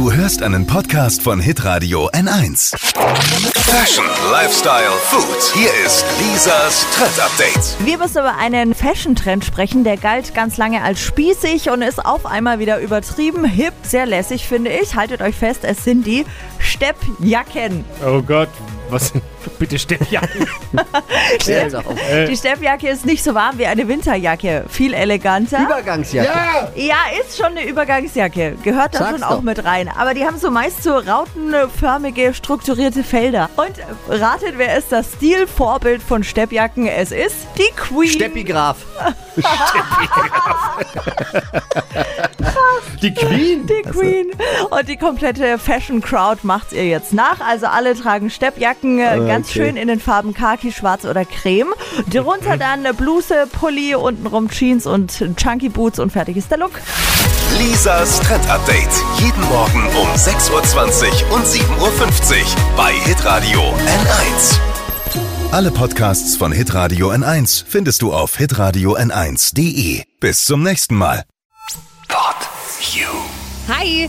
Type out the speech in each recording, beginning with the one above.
Du hörst einen Podcast von Hitradio N1. Fashion, Lifestyle, Food. Hier ist Lisas Trend Update. Wir müssen über einen Fashion-Trend sprechen, der galt ganz lange als spießig und ist auf einmal wieder übertrieben, hip, sehr lässig, finde ich. Haltet euch fest, es sind die Steppjacken. Oh Gott, was? Bitte doch auf. Die Steppjacke ist nicht so warm wie eine Winterjacke, viel eleganter. Übergangsjacke. Ja, ist schon eine Übergangsjacke. Gehört da Sag's schon auch doch. mit rein. Aber die haben so meist so rautenförmige, strukturierte Felder. Und ratet, wer ist das Stilvorbild von Steppjacken? Es ist die Queen. Steppi Graf. Die Queen. Die Queen. Und die komplette Fashion Crowd macht ihr jetzt nach. Also alle tragen Steppjacken, äh, ganz Okay. schön in den Farben Khaki, Schwarz oder Creme. Darunter dann eine Bluse, Pulli, untenrum Jeans und Chunky Boots und fertig ist der Look. Lisas Trend Update. Jeden Morgen um 6.20 Uhr und 7.50 Uhr bei Hitradio N1. Alle Podcasts von Hitradio N1 findest du auf hitradio n1.de. Bis zum nächsten Mal. You. Hi!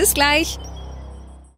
Bis gleich.